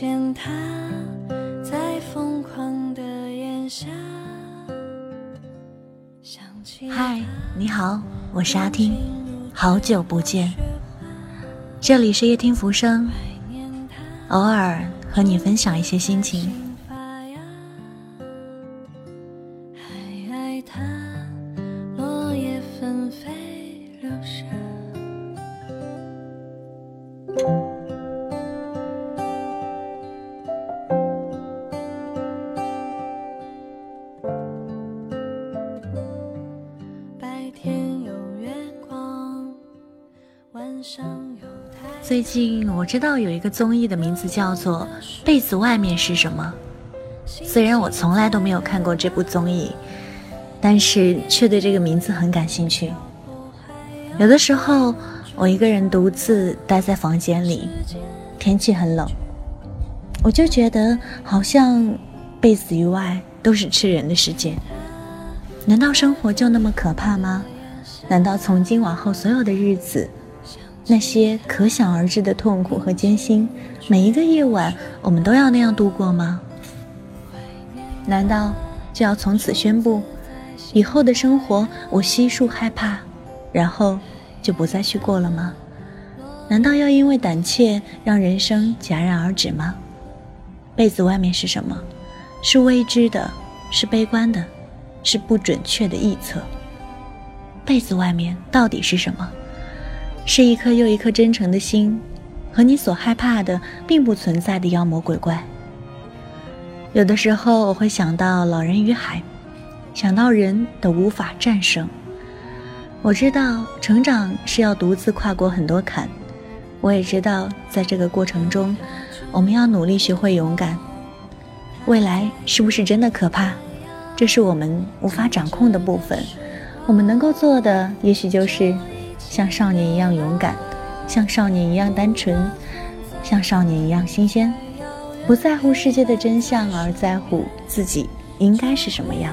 见他在疯狂的炎夏。嗨，你好，我是阿听，好久不见。这里是夜听浮生，偶尔和你分享一些心情。最近我知道有一个综艺的名字叫做《被子外面是什么》，虽然我从来都没有看过这部综艺，但是却对这个名字很感兴趣。有的时候，我一个人独自待在房间里，天气很冷，我就觉得好像被子以外都是吃人的世界。难道生活就那么可怕吗？难道从今往后所有的日子？那些可想而知的痛苦和艰辛，每一个夜晚我们都要那样度过吗？难道就要从此宣布，以后的生活我悉数害怕，然后就不再去过了吗？难道要因为胆怯让人生戛然而止吗？被子外面是什么？是未知的，是悲观的，是不准确的臆测。被子外面到底是什么？是一颗又一颗真诚的心，和你所害怕的并不存在的妖魔鬼怪。有的时候我会想到《老人与海》，想到人的无法战胜。我知道成长是要独自跨过很多坎，我也知道在这个过程中，我们要努力学会勇敢。未来是不是真的可怕？这是我们无法掌控的部分。我们能够做的，也许就是。像少年一样勇敢，像少年一样单纯，像少年一样新鲜，不在乎世界的真相，而在乎自己应该是什么样。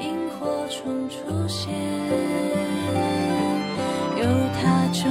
萤火虫出现，有他就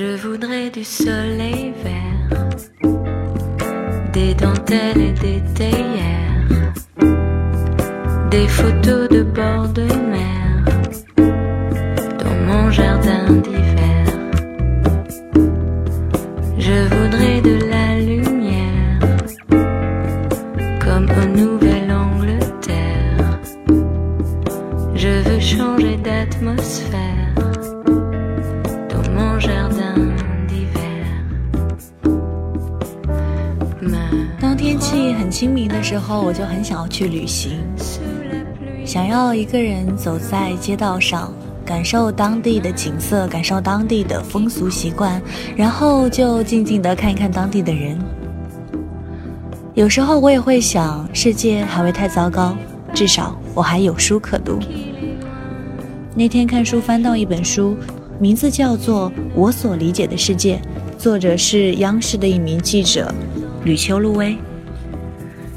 Je voudrais du soleil vert, des dentelles et des théières, des photos de bord 清明的时候，我就很想要去旅行，想要一个人走在街道上，感受当地的景色，感受当地的风俗习惯，然后就静静的看一看当地的人。有时候我也会想，世界还未太糟糕，至少我还有书可读。那天看书翻到一本书，名字叫做《我所理解的世界》，作者是央视的一名记者吕秋露薇。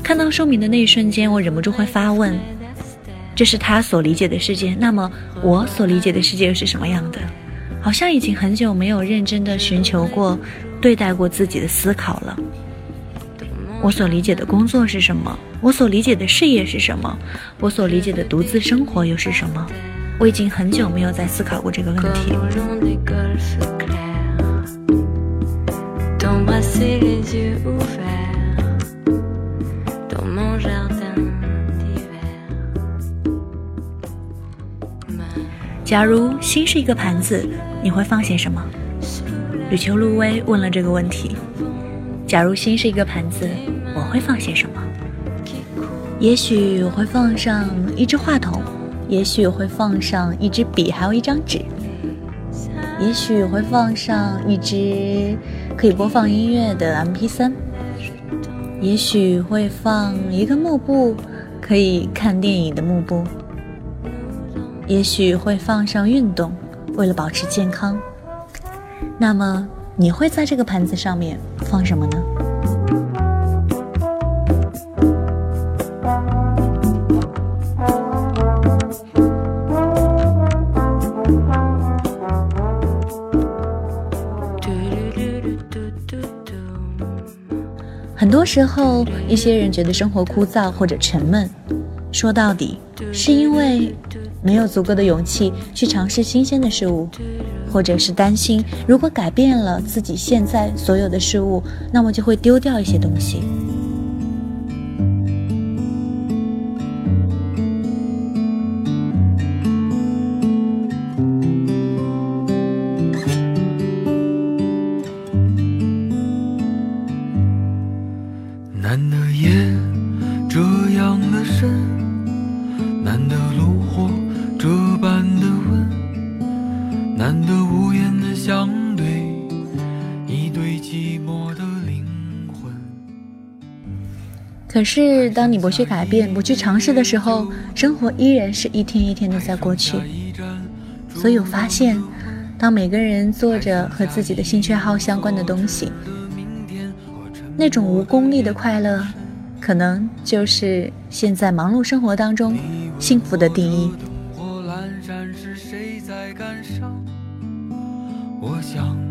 看到书名的那一瞬间，我忍不住会发问：这是他所理解的世界，那么我所理解的世界又是什么样的？好像已经很久没有认真的寻求过、对待过自己的思考了。我所理解的工作是什么？我所理解的事业是什么？我所理解的独自生活又是什么？我已经很久没有再思考过这个问题。假如心是一个盘子，你会放些什么？吕秋露薇问了这个问题。假如心是一个盘子，我会放些什么？也许我会放上一支话筒，也许会放上一支笔，还有一张纸。也许会放上一支可以播放音乐的 MP3。也许会放一个幕布，可以看电影的幕布。也许会放上运动，为了保持健康。那么，你会在这个盘子上面放什么呢？很多时候，一些人觉得生活枯燥或者沉闷，说到底，是因为没有足够的勇气去尝试新鲜的事物，或者是担心如果改变了自己现在所有的事物，那么就会丢掉一些东西。可是，当你不去改变、不去尝试的时候，生活依然是一天一天的在过去。所以我发现，当每个人做着和自己的兴趣爱好相关的东西，那种无功利的快乐，可能就是现在忙碌生活当中幸福的定义。我想。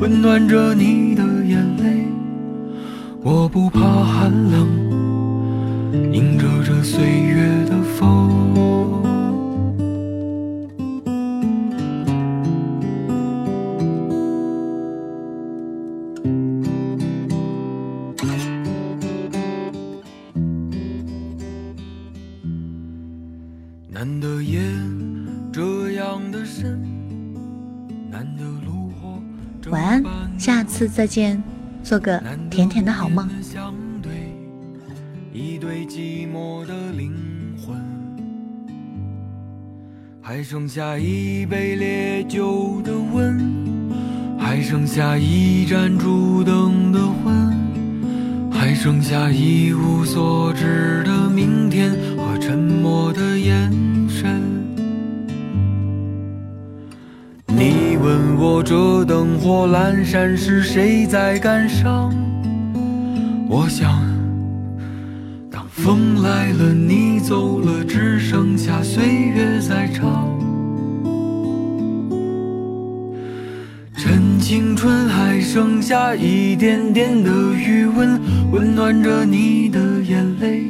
温暖着你的眼泪，我不怕寒冷，迎着这岁月的风。难得夜这样的深，晚安，下次再见，做个甜甜的好梦。一对寂寞的灵魂，还剩下一杯烈酒的温，还剩下一盏烛灯的昏，还剩下一无所知的明天和沉默的眼问我这灯火阑珊时谁在感伤？我想，当风来了，你走了，只剩下岁月在唱。趁青春还剩下一点点的余温，温暖着你的眼泪。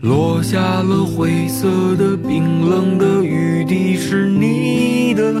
落下了灰色的、冰冷的雨滴，是你的。